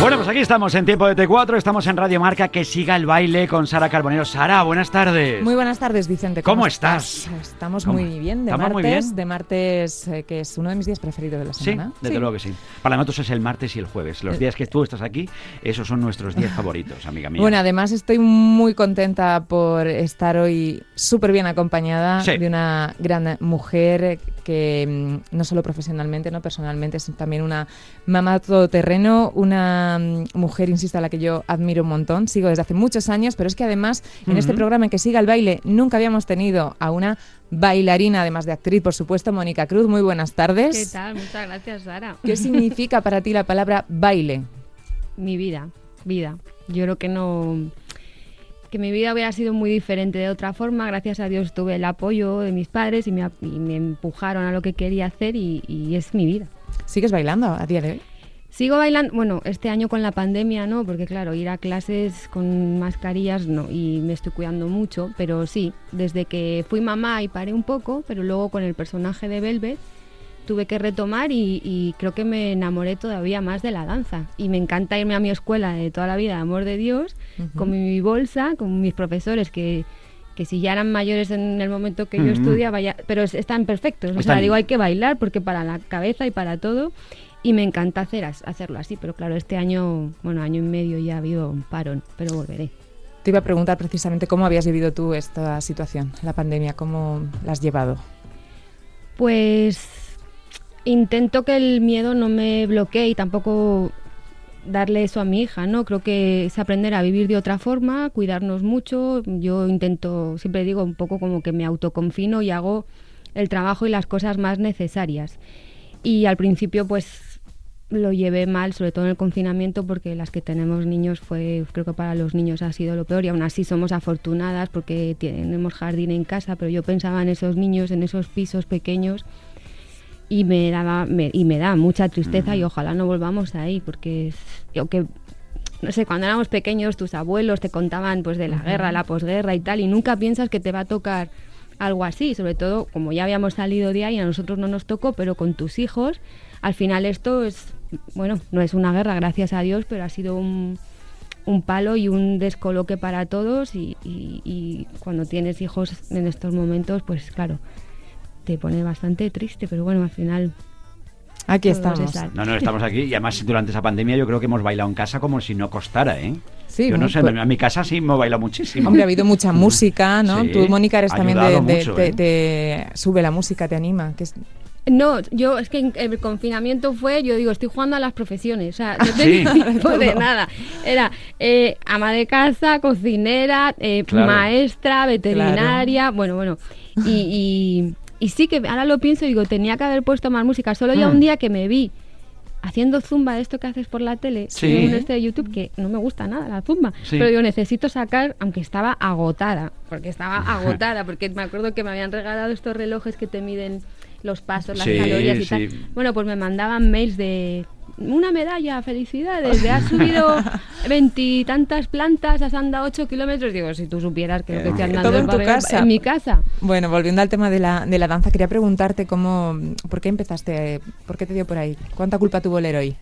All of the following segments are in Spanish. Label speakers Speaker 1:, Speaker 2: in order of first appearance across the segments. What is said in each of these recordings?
Speaker 1: Bueno, pues aquí estamos en Tiempo de T4, estamos en Radio Marca, que siga el baile con Sara Carbonero. Sara, buenas tardes.
Speaker 2: Muy buenas tardes, Vicente.
Speaker 1: ¿Cómo estás?
Speaker 2: Estamos
Speaker 1: ¿Cómo?
Speaker 2: muy bien de
Speaker 1: ¿Estamos
Speaker 2: martes,
Speaker 1: muy bien?
Speaker 2: de martes eh, que es uno de mis días preferidos de la
Speaker 1: Sí,
Speaker 2: semana.
Speaker 1: desde luego que sí. Para nosotros es el martes y el jueves. Los
Speaker 2: Eh.
Speaker 1: días que tú estás aquí, esos son nuestros días favoritos, amiga mía.
Speaker 2: Bueno, además estoy muy contenta por estar hoy súper bien acompañada
Speaker 1: Sí.
Speaker 2: de una gran mujer que mm, no solo profesionalmente, no personalmente, es también una mamá todoterreno, una mm, mujer, insisto, a la que yo admiro un montón. Sigo desde hace muchos años, pero es que además en este programa en que siga el baile nunca habíamos tenido a una bailarina, además de actriz, por supuesto, Mónica Cruz. Muy buenas tardes.
Speaker 3: ¿Qué tal? Muchas gracias, Sara.
Speaker 2: ¿Qué significa para ti la palabra baile?
Speaker 3: Mi vida, vida. Yo creo que no que mi vida hubiera sido muy diferente de otra forma. Gracias a Dios tuve el apoyo de mis padres y me, ap- y me empujaron a lo que quería hacer y, y es mi vida.
Speaker 2: ¿Sigues bailando a día de hoy?
Speaker 3: Sigo bailando, bueno, este año con la pandemia no, porque claro, ir a clases con mascarillas no, y me estoy cuidando mucho, pero sí, desde que fui mamá y paré un poco, pero luego con el personaje de Velvet tuve que retomar y, y creo que me enamoré todavía más de la danza. Y me encanta irme a mi escuela de toda la vida, amor de Dios, con mi bolsa, con mis profesores que, que si ya eran mayores en el momento que yo
Speaker 1: Ujú.
Speaker 3: estudiaba, ya, pero es- están perfectos. O
Speaker 1: Están-
Speaker 3: sea, digo, hay que bailar porque para la cabeza y para todo. Y me encanta hacer, hacerlo así, pero claro, este año, bueno, año y medio ya ha habido un parón, pero volveré.
Speaker 2: Te iba a preguntar precisamente cómo habías vivido tú esta situación, la pandemia, cómo la has llevado.
Speaker 3: Pues intento que el miedo no me bloquee y tampoco darle eso a mi hija, ¿no? Creo que es aprender a vivir de otra forma, cuidarnos mucho. Yo intento, siempre digo, un poco como que me autoconfino y hago el trabajo y las cosas más necesarias. Y al principio, pues lo llevé mal, sobre todo en el confinamiento, porque las que tenemos niños fue, creo que para los niños ha sido lo peor y aún así somos afortunadas porque tenemos jardín en casa, pero yo pensaba en esos niños, en esos pisos pequeños y me daba me- y me da mucha tristeza y ojalá no volvamos ahí porque yo que no sé cuando éramos pequeños tus abuelos te contaban pues de la guerra la posguerra y tal y nunca piensas que te va a tocar algo así sobre todo como ya habíamos salido de ahí a nosotros no nos tocó pero con tus hijos al final esto es bueno no es una guerra gracias a Dios pero ha sido un un palo y un descoloque para todos y, y- y cuando tienes hijos en estos momentos pues claro te pone bastante triste, pero bueno, al final.
Speaker 2: Aquí estamos.
Speaker 1: No, no, estamos aquí y además durante esa pandemia yo creo que hemos bailado en casa como si no costara, ¿eh?
Speaker 2: Sí,
Speaker 1: yo no sé,
Speaker 2: pues-
Speaker 1: en mi casa sí hemos bailado muchísimo.
Speaker 2: Hombre, ha habido mucha música, ¿no?
Speaker 1: Sí,
Speaker 2: Tú, Mónica, eres también de,
Speaker 1: ayudado
Speaker 2: de-
Speaker 1: mucho,
Speaker 2: de-
Speaker 1: ¿eh?
Speaker 2: de- Sube la música, te anima. Que es...
Speaker 3: No, yo es que en- el confinamiento fue, yo digo, estoy jugando a las profesiones, o sea, no
Speaker 1: Sí.
Speaker 3: tenía tiempo de nada. Era eh, ama de casa, cocinera, eh,
Speaker 1: Claro.
Speaker 3: maestra, veterinaria, bueno, bueno. Y, y, y sí que ahora lo pienso y digo, tenía que haber puesto más música. Solo ya
Speaker 1: Hmm.
Speaker 3: un día que me vi haciendo zumba de esto que haces por la tele,
Speaker 1: Sí.
Speaker 3: en un este de YouTube, que no me gusta nada la zumba.
Speaker 1: Sí.
Speaker 3: Pero yo necesito sacar, aunque estaba agotada, porque estaba agotada, porque me acuerdo que me habían regalado estos relojes que te miden los pasos, las
Speaker 1: Sí,
Speaker 3: calorías y
Speaker 1: sí.
Speaker 3: tal. Bueno, pues me mandaban mails de una medalla, felicidades, de has subido veintitantas plantas, has andado ocho kilómetros. Digo, si tú supieras que lo que estoy andando
Speaker 2: Todo en tu casa.
Speaker 3: en mi casa.
Speaker 2: Bueno, volviendo al tema de la, de la danza, quería preguntarte cómo, ¿por qué empezaste? ¿Por qué te dio por ahí? ¿Cuánta culpa tuvo Leroy?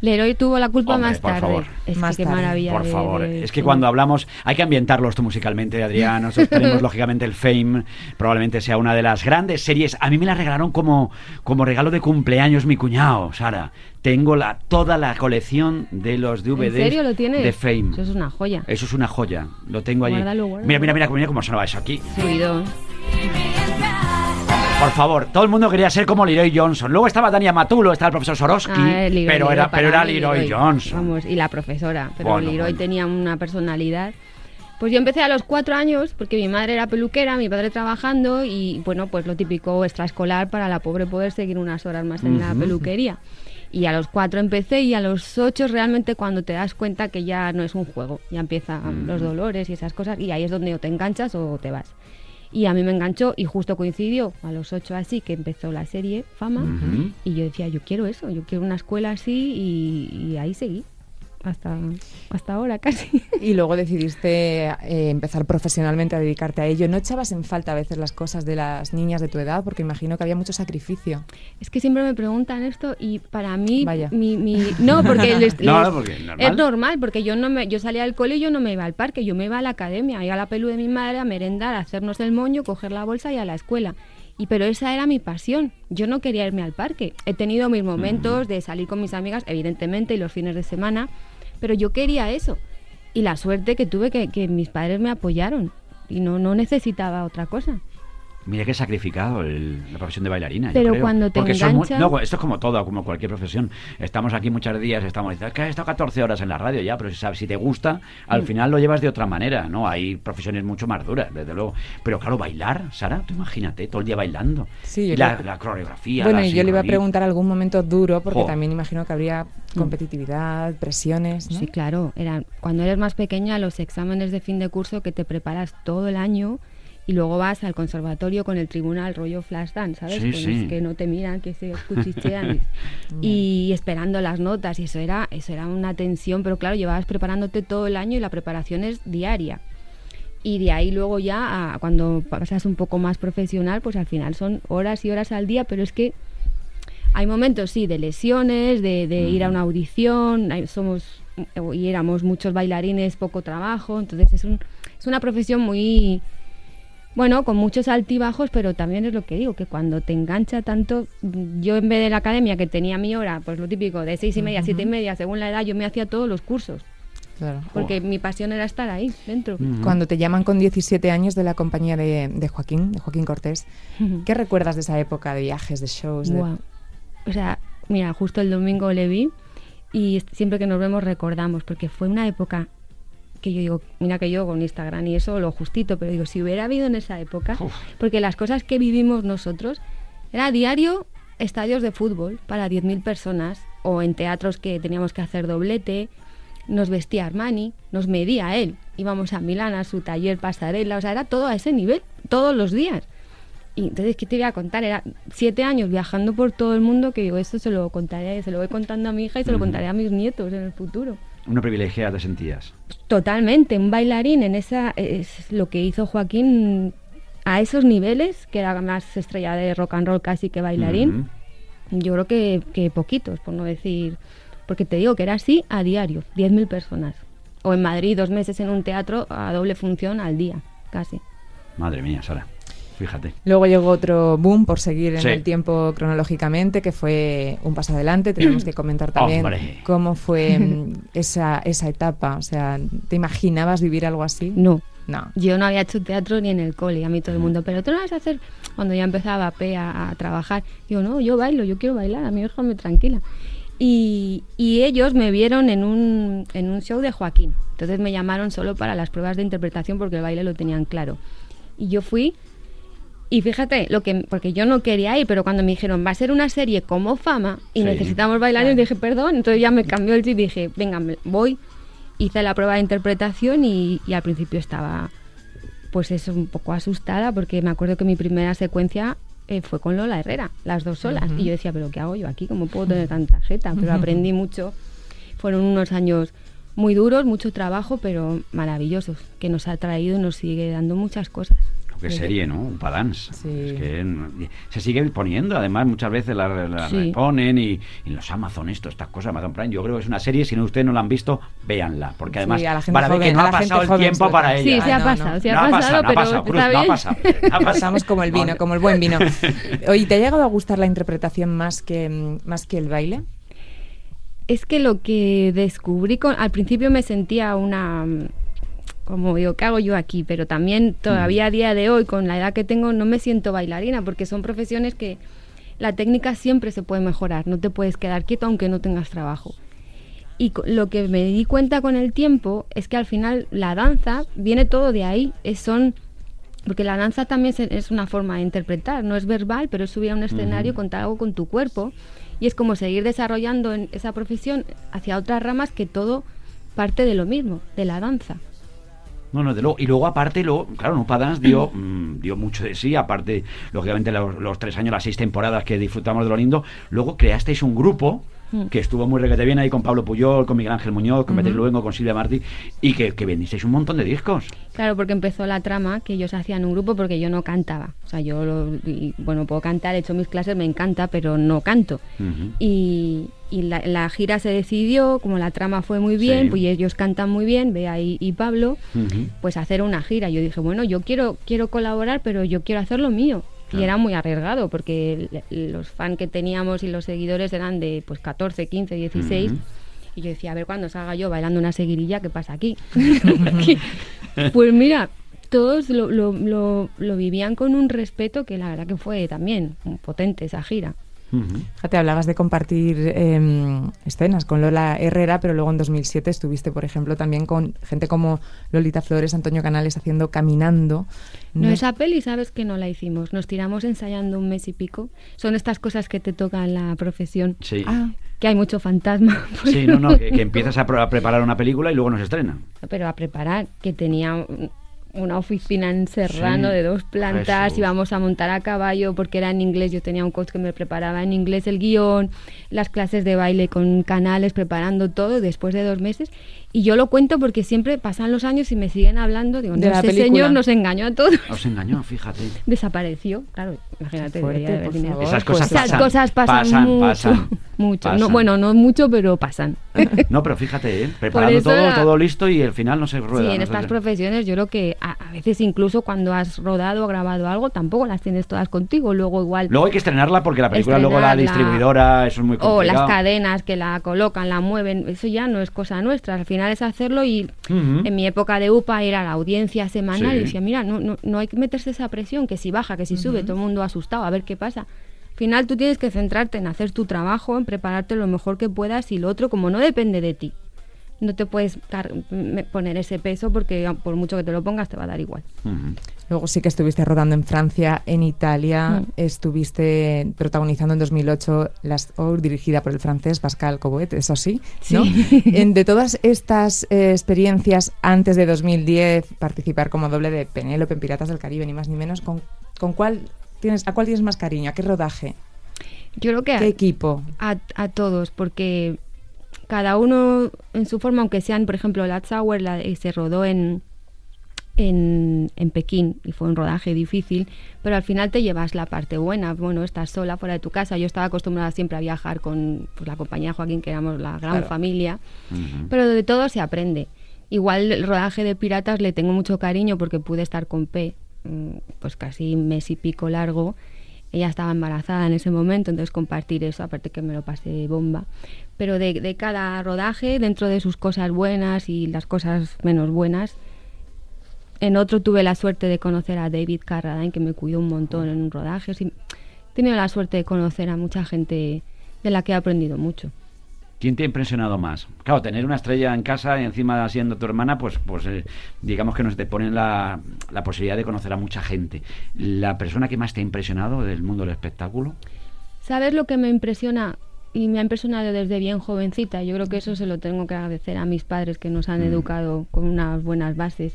Speaker 3: Leroy tuvo la culpa
Speaker 1: Hombre,
Speaker 3: más
Speaker 1: por
Speaker 3: tarde.
Speaker 1: favor.
Speaker 3: Es
Speaker 2: Más
Speaker 3: que qué
Speaker 2: tarde.
Speaker 3: maravilla.
Speaker 1: Por
Speaker 3: de-
Speaker 1: favor,
Speaker 3: de-
Speaker 1: es que
Speaker 3: sí.
Speaker 1: cuando hablamos hay que ambientarlo esto musicalmente, Adrián. Nosotros tenemos lógicamente el Fame, probablemente sea una de las grandes series. A mí me la regalaron como, como regalo de cumpleaños mi cuñado, Sara. Tengo la, toda la colección de los DVDs
Speaker 3: ¿En serio lo tienes?
Speaker 1: de Fame.
Speaker 3: Eso es una joya.
Speaker 1: Eso es una joya. Lo tengo allí.
Speaker 3: Guárdalo, guárdalo.
Speaker 1: Mira, mira, mira, mira cómo sonaba eso aquí.
Speaker 3: Subidón.
Speaker 1: Por favor, todo el mundo quería ser como Leroy Johnson. Luego estaba Dania Matulo, estaba el profesor Sorosky,
Speaker 3: Ah, Leroy,
Speaker 1: pero era, pero era Leroy Johnson.
Speaker 3: Vamos, y la profesora. Pero
Speaker 1: Bueno,
Speaker 3: Leroy
Speaker 1: bueno.
Speaker 3: tenía una personalidad. Pues yo empecé a los cuatro años porque mi madre era peluquera, mi padre trabajando y bueno, pues lo típico extraescolar para la pobre poder seguir unas horas más en la peluquería. Y a los cuatro empecé y a los ocho realmente cuando te das cuenta que ya no es un juego, ya empiezan los dolores y esas cosas y ahí es donde o te enganchas o te vas. Y a mí me enganchó y justo coincidió a los ocho así que empezó la serie Fama. Y yo decía, yo quiero eso, yo quiero una escuela así y, y ahí seguí. Hasta, hasta ahora casi.
Speaker 2: Y luego decidiste eh, empezar profesionalmente a dedicarte a ello. ¿No echabas en falta a veces las cosas de las niñas de tu edad? Porque imagino que había mucho sacrificio.
Speaker 3: Es que siempre me preguntan esto y para mí,
Speaker 2: Vaya.
Speaker 3: mi, mi- no, porque les-
Speaker 1: No,
Speaker 3: les-
Speaker 1: porque normal.
Speaker 3: es normal, porque yo no me, yo salía del cole y yo no me iba al parque, yo me iba a la academia, iba a la pelu de mi madre a merendar, a hacernos el moño, coger la bolsa y a la escuela. Y pero esa era mi pasión. Yo no quería irme al parque. He tenido mis momentos de salir con mis amigas, evidentemente, y los fines de semana, pero yo quería eso. Y la suerte que tuve que, que mis padres me apoyaron y no, no necesitaba otra cosa.
Speaker 1: Mira que sacrificado el- la profesión de bailarina. yo
Speaker 3: Pero
Speaker 1: creo.
Speaker 3: cuando te
Speaker 1: Porque son muy- no, esto es como todo, como cualquier profesión. Estamos aquí muchos días, estamos diciendo, es que he estado 14 horas en la radio ya, pero si sabes, si te gusta,
Speaker 3: Mm.
Speaker 1: al final lo llevas de otra manera, ¿no? Hay profesiones mucho más duras, desde luego. Pero claro, bailar, Sara, tú imagínate, todo el día bailando.
Speaker 2: Sí,
Speaker 1: Y la,
Speaker 2: creo-
Speaker 1: la coreografía.
Speaker 2: bueno,
Speaker 1: la
Speaker 2: y yo le iba a preguntar algún momento duro, porque
Speaker 1: Jo.
Speaker 2: también imagino que habría competitividad, presiones, ¿no?
Speaker 3: Sí, claro. Era, cuando eres más pequeña, los exámenes de fin de curso que te preparas todo el año y luego vas al conservatorio con el tribunal rollo flash dance, ¿sabes?
Speaker 1: Sí,
Speaker 3: que no te miran, que se cuchichean y, esperando las notas y eso era, eso era una tensión, pero claro, llevabas preparándote todo el año y la preparación es diaria. Y de ahí luego ya, a- cuando pasas un poco más profesional, pues al final son horas y horas al día, pero es que hay momentos, sí, de lesiones, de, de ir a una audición, hay- somos y éramos muchos bailarines, poco trabajo, entonces es, un, es una profesión muy, bueno, con muchos altibajos, pero también es lo que digo, que cuando te engancha tanto, yo en vez de la academia que tenía mi hora, pues lo típico, de seis y media, siete y media, según la edad, yo me hacía todos los cursos,
Speaker 2: Claro.
Speaker 3: porque mi pasión era estar ahí, dentro.
Speaker 2: Cuando te llaman con 17 años de la compañía de, de Joaquín, de Joaquín Cortés, ¿qué recuerdas de esa época de viajes, de shows? de-
Speaker 3: Guau. O sea, mira, justo el domingo le vi y siempre que nos vemos recordamos, porque fue una época que yo digo, mira que yo con Instagram y eso lo justito, pero digo, si hubiera habido en esa época,
Speaker 1: Uf.
Speaker 3: porque las cosas que vivimos nosotros era a diario estadios de fútbol para 10.000 personas o en teatros que teníamos que hacer doblete, nos vestía Armani, nos medía él, íbamos a Milán a su taller pasarela, o sea, era todo a ese nivel, todos los días. Y entonces, ¿qué te voy a contar? Era siete años viajando por todo el mundo que digo, esto se lo contaré, se lo voy contando a mi hija y se lo contaré a mis nietos en el futuro.
Speaker 1: Una privilegiada te sentías.
Speaker 3: Totalmente, un bailarín en esa es lo que hizo Joaquín a esos niveles, que era más estrella de rock and roll casi que bailarín. Yo creo que, que poquitos, por no decir, porque te digo que era así a diario, 10.000 personas. O en Madrid dos meses en un teatro a doble función al día, casi.
Speaker 1: Madre mía, Sara. Fíjate.
Speaker 2: Luego llegó otro boom, por seguir en
Speaker 1: Sí.
Speaker 2: el tiempo cronológicamente, que fue un paso adelante. Tenemos que comentar también
Speaker 1: Hombre.
Speaker 2: cómo fue mm, esa, esa etapa. O sea, ¿te imaginabas vivir algo así?
Speaker 3: No,
Speaker 2: No.
Speaker 3: Yo no había hecho teatro ni en el cole, a mí todo el mundo, pero tú no vas a hacer, cuando ya empezaba P a, a trabajar, digo, no, yo bailo, yo quiero bailar, a mí déjame tranquila. Y, y ellos me vieron en un, en un show de Joaquín, entonces me llamaron solo para las pruebas de interpretación porque el baile lo tenían claro. Y yo fui, y fíjate, lo que, porque yo no quería ir, pero cuando me dijeron, va a ser una serie como fama y
Speaker 1: Sí.
Speaker 3: necesitamos bailarines, dije, perdón, entonces ya me cambió el chip y dije, venga, voy hice la prueba de interpretación y, y al principio estaba pues eso un poco asustada porque me acuerdo que mi primera secuencia eh, fue con Lola Herrera, las dos solas. Y yo decía, pero ¿qué hago yo aquí? ¿Cómo puedo tener tanta jeta? Pero aprendí mucho. Fueron unos años muy duros, mucho trabajo, pero maravillosos, que nos ha traído y nos sigue dando muchas cosas.
Speaker 1: Qué serie, ¿no? Un padans.
Speaker 2: Sí.
Speaker 1: Es que no- se sigue poniendo, además muchas veces la, la
Speaker 3: Sí.
Speaker 1: reponen y, y los Amazon esto, estas cosas, Amazon Prime, yo creo que es una serie, si no ustedes no la han visto, véanla, porque además
Speaker 2: Sí, a la gente
Speaker 1: para ver que no ha pasado el tiempo para ella.
Speaker 3: Sí, se ha pasado, se ha pasado,
Speaker 1: no ha
Speaker 3: pero
Speaker 1: pasado, Cruz, no ha.
Speaker 2: Pasamos como el vino, como el buen vino. Oye, ¿te ha llegado a gustar la interpretación más que, mm, más que el baile?
Speaker 3: Es que lo que descubrí con, al principio me sentía una mm, como digo, ¿qué hago yo aquí? Pero también todavía a día de hoy, con la edad que tengo, no me siento bailarina, porque son profesiones que la técnica siempre se puede mejorar, no te puedes quedar quieto aunque no tengas trabajo. Y lo que me di cuenta con el tiempo es que al final la danza viene todo de ahí, es, son porque la danza también es, es una forma de interpretar, no es verbal, pero es subir a un escenario, contar algo con tu cuerpo y es como seguir desarrollando en esa profesión hacia otras ramas que todo parte de lo mismo, de la danza.
Speaker 1: No, no, de luego. Y luego, aparte, luego, claro, No Dance dio, mm, dio mucho de sí. Aparte, lógicamente, los, los tres años, las seis temporadas que disfrutamos de lo lindo. Luego creasteis un grupo
Speaker 3: Mm.
Speaker 1: que estuvo muy requete bien ahí con Pablo Puyol, con Miguel Ángel Muñoz, con Beatriz Luengo, con Silvia Martí, y que, que vendisteis un montón de discos.
Speaker 3: Claro, porque empezó la trama que ellos hacían un grupo porque yo no cantaba. O sea, yo, lo- y, bueno, puedo cantar, he hecho mis clases, me encanta, pero no canto. Y, y la, la gira se decidió, como la trama fue muy bien,
Speaker 1: Sí.
Speaker 3: pues y ellos cantan muy bien, Bea y, y Pablo, pues hacer una gira. Yo dije, bueno, yo quiero, quiero colaborar, pero yo quiero hacer lo mío.
Speaker 1: Claro.
Speaker 3: Y era muy arriesgado, porque los fans que teníamos y los seguidores eran de pues 14, 15, 16.
Speaker 1: Ujú.
Speaker 3: Y yo decía, a ver cuando salga yo bailando una seguirilla, ¿qué pasa aquí? pues mira, todos lo, lo, lo, lo vivían con un respeto que la verdad que fue también potente esa gira.
Speaker 1: Ujú.
Speaker 2: Fíjate, hablabas de compartir eh, escenas con Lola Herrera, pero luego en 2007 estuviste, por ejemplo, también con gente como Lolita Flores, Antonio Canales haciendo Caminando.
Speaker 3: No,
Speaker 2: No-
Speaker 3: esa peli, sabes que no la hicimos. Nos tiramos ensayando un mes y pico. Son estas cosas que te tocan en la profesión.
Speaker 1: Sí.
Speaker 2: Ah,
Speaker 3: Que hay mucho fantasma.
Speaker 1: Sí, no, no, que, que empiezas a, a preparar una película y luego no se estrena.
Speaker 3: Pero a preparar, que tenía una oficina en Serrano
Speaker 1: Sí,
Speaker 3: de dos plantas,
Speaker 1: Jesús.
Speaker 3: íbamos a montar a caballo porque era en inglés, yo tenía un coach que me preparaba en inglés el guion, las clases de baile con canales, preparando todo después de dos meses. Y yo lo cuento porque siempre pasan los años y me siguen hablando, digo,
Speaker 2: De
Speaker 3: no,
Speaker 2: la película.
Speaker 3: señor nos engañó a todos.
Speaker 1: Os engañó, fíjate.
Speaker 3: Desapareció, claro, imagínate.
Speaker 2: fuerte,
Speaker 3: de
Speaker 2: favor.
Speaker 1: Esas cosas
Speaker 3: Esas
Speaker 1: pasan.
Speaker 3: cosas pasan,
Speaker 1: pasan,
Speaker 3: mucho.
Speaker 1: pasan,
Speaker 3: mucho.
Speaker 1: pasan.
Speaker 3: No, bueno, no mucho, pero pasan.
Speaker 1: No, pero fíjate, ¿eh? preparando todo,
Speaker 3: la-
Speaker 1: todo listo y al final no se rueda.
Speaker 3: Sí,
Speaker 1: no
Speaker 3: en
Speaker 1: se-
Speaker 3: estas profesiones yo creo que a, a veces incluso cuando has rodado o grabado algo tampoco las tienes todas contigo. Luego igual...
Speaker 1: Luego hay que estrenarla porque la película luego la distribuidora, eso es muy
Speaker 3: o
Speaker 1: complicado.
Speaker 3: las cadenas que la colocan, la mueven, eso ya no es cosa nuestra. Al final es hacerlo y en mi época de UPA era la audiencia semanal
Speaker 1: Sí.
Speaker 3: y decía, mira, no, no, no hay que meterse esa presión, que si baja, que si sube, todo el mundo asustado, a ver qué pasa. Al final tú tienes que centrarte en hacer tu trabajo, en prepararte lo mejor que puedas y lo otro como no depende de ti. No te puedes poner ese peso porque por mucho que te lo pongas te va a dar igual.
Speaker 2: Luego sí que estuviste rodando en Francia, en Italia,
Speaker 3: Mm.
Speaker 2: estuviste protagonizando en 2008 Las Our, dirigida por el francés Pascal Coboet, eso sí, ¿no?
Speaker 3: Sí.
Speaker 2: En- de todas estas eh, experiencias antes de 2010, participar como doble de Penélope en Piratas del Caribe, ni más ni menos, ¿con, con cuál tienes, ¿a cuál tienes más cariño? ¿A qué rodaje?
Speaker 3: Yo creo que a-
Speaker 2: ¿Qué equipo?
Speaker 3: a, a todos, porque cada uno en su forma, aunque sean, por ejemplo, Last Hour la, eh, se rodó en, en, en Pekín y fue un rodaje difícil, pero al final te llevas la parte buena. Bueno, estás sola fuera de tu casa. Yo estaba acostumbrada siempre a viajar con pues, la compañía de Joaquín, que éramos la gran
Speaker 2: Claro.
Speaker 3: familia, pero de todo se aprende. Igual el rodaje de Piratas le tengo mucho cariño porque pude estar con P, mm, pues casi un mes y pico largo. Ella estaba embarazada en ese momento, entonces compartir eso, aparte que me lo pasé bomba. Pero de, de cada rodaje, dentro de sus cosas buenas y las cosas menos buenas, en otro tuve la suerte de conocer a David Carradine, que me cuidó un montón en un rodaje. He tenido la suerte de conocer a mucha gente de la que he aprendido mucho.
Speaker 1: ¿Quién te ha impresionado más? Claro, tener una estrella en casa y encima siendo tu hermana, pues, pues eh, digamos que nos te ponen la, la posibilidad de conocer a mucha gente. ¿La persona que más te ha impresionado del mundo del espectáculo?
Speaker 3: ¿Sabes lo que me impresiona? Y me ha impresionado desde bien jovencita. Yo creo que eso se lo tengo que agradecer a mis padres que nos han
Speaker 1: Mm.
Speaker 3: educado con unas buenas bases.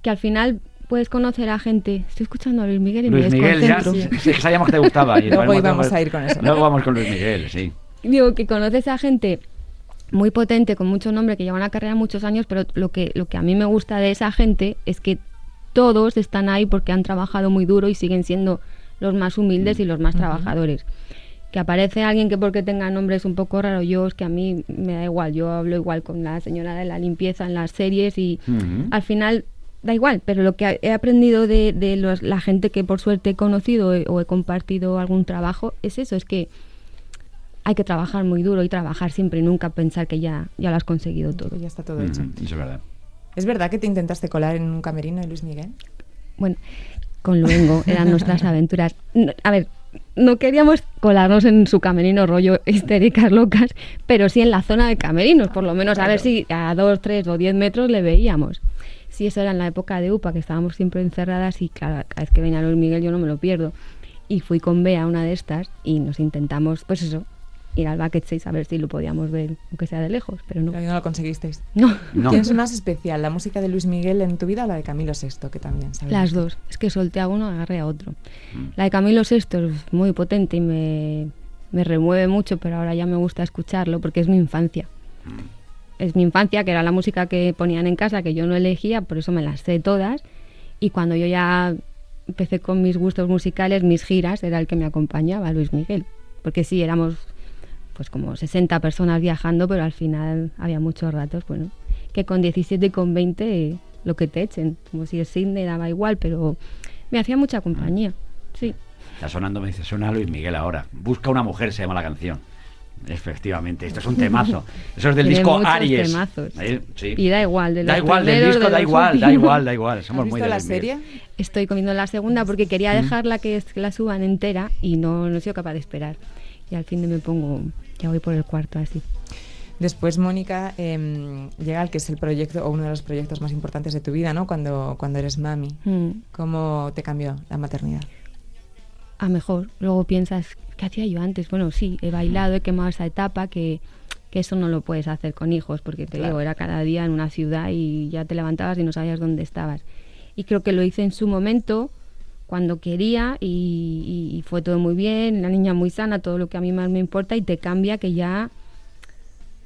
Speaker 3: Que al final puedes conocer a gente. Estoy escuchando a Luis Miguel y
Speaker 1: Luis
Speaker 3: me
Speaker 1: Miguel, ya, sí, sabíamos que te gustaba. y
Speaker 2: Luego íbamos a ir con eso.
Speaker 1: Luego vamos con Luis Miguel, sí.
Speaker 3: Digo que conoces a gente muy potente, con mucho nombre, que lleva una carrera muchos años, pero lo que, lo que a mí me gusta de esa gente es que todos están ahí porque han trabajado muy duro y siguen siendo los más humildes y los más trabajadores. Que aparece alguien que porque tenga nombre es un poco raro, yo es que a mí me da igual, yo hablo igual con la señora de la limpieza en las series y al final da igual, pero lo que he aprendido de, de los- la gente que por suerte he conocido o he compartido algún trabajo es eso, es que hay que trabajar muy duro y trabajar siempre y nunca pensar que ya, ya lo has conseguido todo.
Speaker 2: Ya está todo hecho.
Speaker 1: Ujú, Eso es verdad.
Speaker 2: ¿Es verdad que te intentaste colar en un camerino de Luis Miguel?
Speaker 3: Bueno, con Luengo eran nuestras aventuras. No, a ver, no queríamos colarnos en su camerino rollo histéricas locas, pero sí en la zona de camerinos, por lo menos a ver si a dos, tres o diez metros le veíamos. Sí, eso era en la época de UPA, que estábamos siempre encerradas y claro, cada vez que venía Luis Miguel yo no me lo pierdo. Y fui con Bea a una de estas y nos intentamos, pues eso, ir al Bucket 6 a ver si lo podíamos ver, aunque sea de lejos, pero no.
Speaker 2: Pero no lo conseguisteis.
Speaker 3: No,
Speaker 1: No.
Speaker 2: ¿Quién es más especial, la música de Luis Miguel en tu vida o la de Camilo VI, que también sabes?
Speaker 3: las dos. Es que solté a uno, agarré a otro.
Speaker 1: Mm.
Speaker 3: La de Camilo VI es muy potente y me, me remueve mucho, pero ahora ya me gusta escucharlo porque es mi infancia. Es mi infancia, que era la música que ponían en casa, que yo no elegía, por eso me las sé todas. Y cuando yo ya empecé con mis gustos musicales, mis giras, era el que me acompañaba, Luis Miguel. Porque sí, éramos pues como 60 personas viajando, pero al final había muchos ratos, bueno, que con 17 y con 20 eh, lo que te echen, como si es Sydney daba igual, pero me hacía mucha compañía. Sí.
Speaker 1: Está sonando, me dice, suena Luis Miguel ahora. Busca una mujer, se llama la canción. Efectivamente, esto es un temazo. Eso es del
Speaker 3: Tiene
Speaker 1: disco Aries.
Speaker 3: temazos.
Speaker 1: Eh, sí.
Speaker 3: Y da igual, de
Speaker 1: Da igual, del disco
Speaker 3: de
Speaker 1: da
Speaker 3: los
Speaker 1: igual, da igual, da igual.
Speaker 2: ¿Has
Speaker 1: Somos muy
Speaker 2: visto
Speaker 1: de
Speaker 2: la
Speaker 1: Miguel.
Speaker 2: serie?
Speaker 3: Estoy comiendo la segunda porque quería dejarla que la suban entera y no, no he sido capaz de esperar. Y al fin de me pongo, ya voy por el cuarto así.
Speaker 2: Después, Mónica, em, llega al que es el proyecto o uno de los proyectos más importantes de tu vida, ¿no? Cuando, cuando eres mami.
Speaker 3: Mm.
Speaker 2: ¿Cómo te cambió la maternidad?
Speaker 3: a mejor. Luego piensas, ¿qué hacía yo antes? Bueno, sí, he bailado, he quemado esa etapa que, que eso no lo puedes hacer con hijos, porque te
Speaker 1: Claro.
Speaker 3: digo, era cada día en una ciudad y ya te levantabas y no sabías dónde estabas. Y creo que lo hice en su momento, cuando quería, y, y- fue todo muy bien, la niña muy sana, todo lo que a mí más me importa, y te cambia que ya...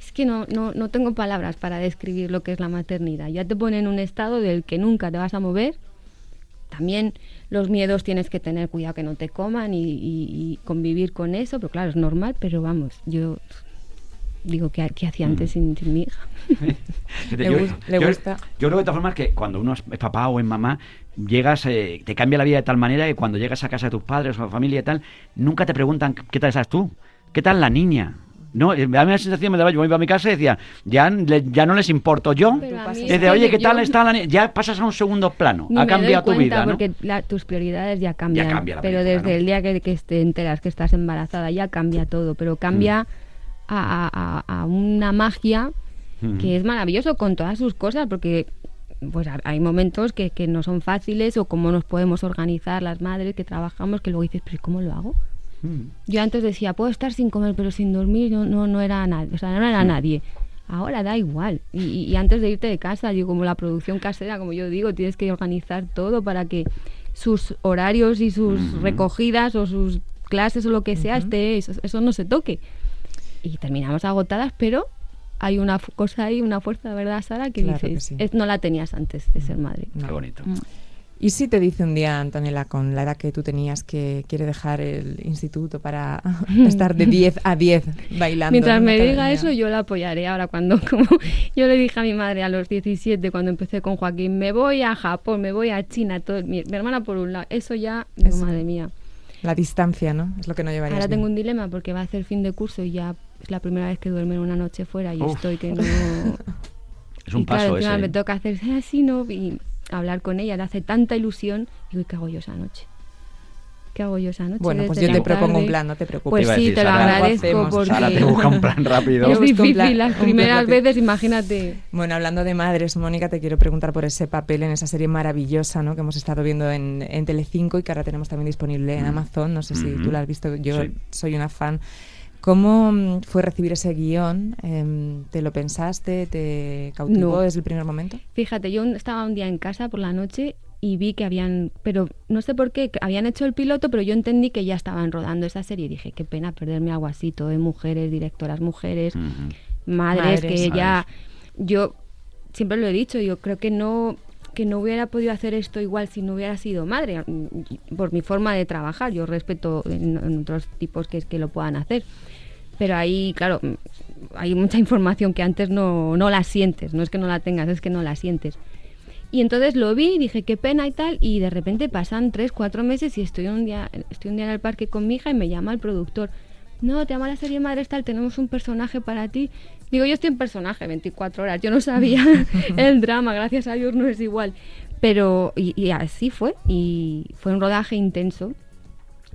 Speaker 3: Es que no, no, no tengo palabras para describir lo que es la maternidad. Ya te pone en un estado del que nunca te vas a mover, también los miedos tienes que tener cuidado que no te coman y- y convivir con eso, pero claro, es normal, pero vamos, yo digo que qué hacía antes sin, sin mi hija.
Speaker 2: Le le gusta.
Speaker 1: Yo creo que de todas formas que cuando uno es papá o es mamá, llegas, eh, te cambia la vida de tal manera que cuando llegas a casa de tus padres o familia y tal, nunca te preguntan qué tal estás tú, qué tal la niña. No, eh, a mí la sensación me daba, yo iba a mi casa y decía, ya, le- ya no les importo yo.
Speaker 3: A
Speaker 1: Desde, oye, ¿qué
Speaker 3: yo-
Speaker 1: tal está la niña? Ya pasas a un segundo plano. Ha
Speaker 3: me
Speaker 1: cambiado tu vida, ¿no?
Speaker 3: Porque la- tus prioridades ya cambian.
Speaker 1: cambia la
Speaker 3: pero
Speaker 1: película,
Speaker 3: desde
Speaker 1: ¿no?
Speaker 3: el día que, que te enteras que estás embarazada ya cambia todo. Pero cambia
Speaker 1: Mm.
Speaker 3: A, a- a- una magia que es maravilloso con todas sus cosas, porque pues ha- hay momentos que, que no son fáciles o cómo nos podemos organizar las madres que trabajamos, que luego dices, pero ¿cómo lo hago?
Speaker 1: Mm.
Speaker 3: Yo antes decía, puedo estar sin comer, pero sin dormir no, no, no era nadie, o sea, no era nadie. Ahora da igual. Y, antes de irte de casa, digo, como la producción casera, como yo digo, tienes que organizar todo para que sus horarios y sus recogidas o sus clases o lo que sea, esté, eso, eso no se toque. Y terminamos agotadas, pero hay una cosa ahí, una fuerza, ¿verdad, Sara? Que
Speaker 2: Claro que
Speaker 3: dices,
Speaker 2: sí.
Speaker 3: es- no la tenías antes de ser madre.
Speaker 1: Qué bonito.
Speaker 3: Mm.
Speaker 2: ¿Y si te dice un día, Antonella, con la edad que tú tenías, que quiere dejar el instituto para estar de 10 a 10 bailando?
Speaker 3: Mientras me diga
Speaker 2: academia?
Speaker 3: eso, yo la apoyaré. Ahora, cuando como yo le dije a mi madre a los 17, cuando empecé con Joaquín, me voy a Japón, me voy a China, todo, mi, mi hermana por un lado, eso ya, digo,
Speaker 2: Eso.
Speaker 3: madre mía.
Speaker 2: La distancia, ¿no? Es lo que no llevarías
Speaker 3: Ahora
Speaker 2: bien.
Speaker 3: tengo un dilema porque va a hacer fin de curso y ya es la primera vez que duerme en una noche fuera y
Speaker 1: Uf.
Speaker 3: estoy que no.
Speaker 1: Es un
Speaker 3: y claro,
Speaker 1: paso
Speaker 3: encima
Speaker 1: ese.
Speaker 3: me toca hacer así, ¿no? Y hablar con ella, le hace tanta ilusión. Digo, ¿y qué hago yo esa noche? ¿Qué hago yo esa noche?
Speaker 2: Bueno, pues yo te propongo un plan, no te preocupes.
Speaker 3: Pues sí,
Speaker 1: decir,
Speaker 3: te lo
Speaker 1: Sara,
Speaker 3: agradezco porque
Speaker 1: Sara te busca un plan rápido.
Speaker 3: es difícil
Speaker 2: plan-
Speaker 3: las primeras veces, imagínate.
Speaker 2: Bueno, hablando de madres, Mónica, te quiero preguntar por ese papel en esa serie maravillosa ¿no? que hemos estado viendo en, en Telecinco y que ahora tenemos también disponible en
Speaker 1: Mm.
Speaker 2: Amazon. No sé si
Speaker 1: Ujú.
Speaker 2: tú la has visto, yo
Speaker 1: Sí.
Speaker 2: soy una fan. ¿Cómo mm, fue recibir ese guion? Em, ¿Te lo pensaste? ¿Te cautivó
Speaker 3: No.
Speaker 2: desde el primer momento?
Speaker 3: Fíjate, yo estaba un día en casa por la noche y vi que habían, pero no sé por qué, que habían hecho el piloto, pero yo entendí que ya estaban rodando esa serie y dije, qué pena perderme algo así, todo de mujeres, directoras mujeres,
Speaker 1: Ujú.
Speaker 3: madres,
Speaker 2: Madres.
Speaker 3: que ya, yo siempre lo he dicho, yo creo que no que no hubiera podido hacer esto igual si no hubiera sido madre, mm, por mi forma de trabajar, yo respeto en, en otros tipos que, que lo puedan hacer, pero ahí, claro, mm, hay mucha información que antes no, no la sientes, no es que no la tengas, es que no la sientes. Y entonces lo vi y dije, qué pena y tal, y de repente pasan tres, cuatro meses y estoy un día, estoy un día en el parque con mi hija y me llama el productor. No, te llama la serie Madres tal, tenemos un personaje para ti. Digo, yo estoy en personaje 24 horas, yo no sabía el drama, gracias a Dios no es igual. Pero, y, y así fue, y fue un rodaje intenso,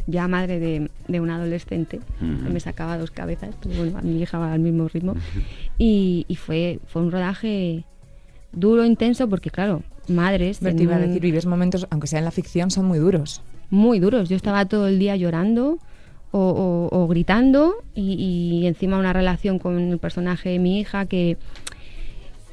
Speaker 3: ya madre de, de un adolescente,
Speaker 1: Ujú.
Speaker 3: que me sacaba dos cabezas, pero bueno, a mi hija va al mismo ritmo. Y, y fue, fue un rodaje duro, intenso, porque claro, madres...
Speaker 2: Pero te iba a
Speaker 3: un-
Speaker 2: decir, vives momentos, aunque sea en la ficción, son muy duros.
Speaker 3: muy duros. Yo estaba todo el día llorando o, gritando y, encima una relación con el personaje de mi hija que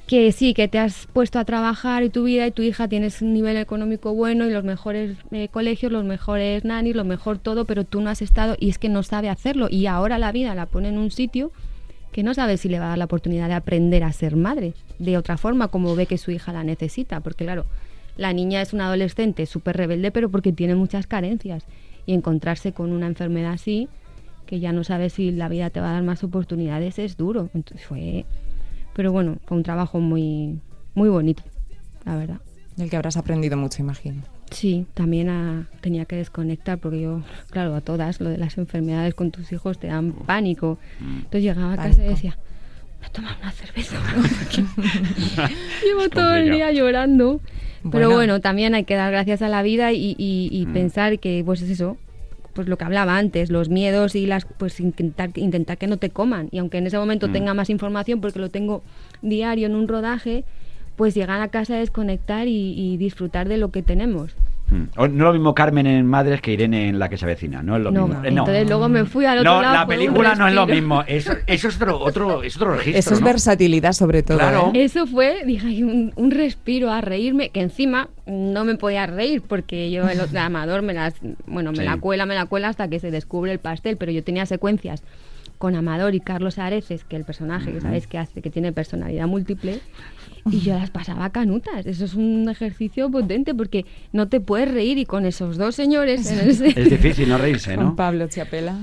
Speaker 3: que sí, que te has puesto a trabajar y tu vida y tu hija tienes un nivel económico bueno y los mejores eh, colegios, los mejores nannies, lo mejor todo, pero tú no has estado y es que no sabe hacerlo y ahora la vida la pone en un sitio que no sabe si le va a dar la oportunidad de aprender a ser madre de otra forma como ve que su hija la necesita, porque claro, la niña es una adolescente súper rebelde pero porque tiene muchas carencias y encontrarse con una enfermedad así que ya no sabes si la vida te va a dar más oportunidades es duro. Entonces fue pero bueno, fue un trabajo muy, muy bonito, la verdad.
Speaker 2: Del que habrás aprendido mucho, imagino.
Speaker 3: Sí, también a- tenía que desconectar porque yo, claro, a todas, lo de las enfermedades con tus hijos te dan pánico. Entonces llegaba a casa y decía, me he tomado una cerveza. Llevo todo el día llorando. Pero
Speaker 2: Bueno.
Speaker 3: bueno, también hay que dar gracias a la vida y, y- y
Speaker 1: Mm.
Speaker 3: pensar que, pues es eso, pues lo que hablaba antes, los miedos y las, pues intentar, intentar que no te coman. Y aunque en ese momento
Speaker 1: Mm.
Speaker 3: tenga más información porque lo tengo diario en un rodaje, pues llegar a casa desconectar y, y disfrutar de lo que tenemos.
Speaker 1: No es lo mismo Carmen en Madres que Irene en La que se avecina, no es lo
Speaker 3: No,
Speaker 1: mismo. Eh,
Speaker 3: entonces luego me fui al otro
Speaker 1: No,
Speaker 3: lado.
Speaker 1: la
Speaker 3: por un
Speaker 1: película no es lo mismo. Eso, eso es otro, otro, es otro registro.
Speaker 2: Eso es
Speaker 1: ¿no?
Speaker 2: versatilidad, sobre todo.
Speaker 1: Claro.
Speaker 2: ¿eh?
Speaker 3: Eso fue, dije, un, un respiro a reírme, que encima no me podía reír porque yo el otro Amador me las, bueno, me
Speaker 1: Sí.
Speaker 3: la cuela, me la cuela hasta que se descubre el pastel, pero yo tenía secuencias con Amador y Carlos Areces, que el personaje, que sabéis que hace, que tiene personalidad múltiple, y yo las pasaba canutas. Eso es un ejercicio potente porque no te puedes reír y con esos dos señores en ese-
Speaker 1: Es difícil no reírse,
Speaker 2: Con
Speaker 1: ¿no?
Speaker 2: Pablo Chiapela.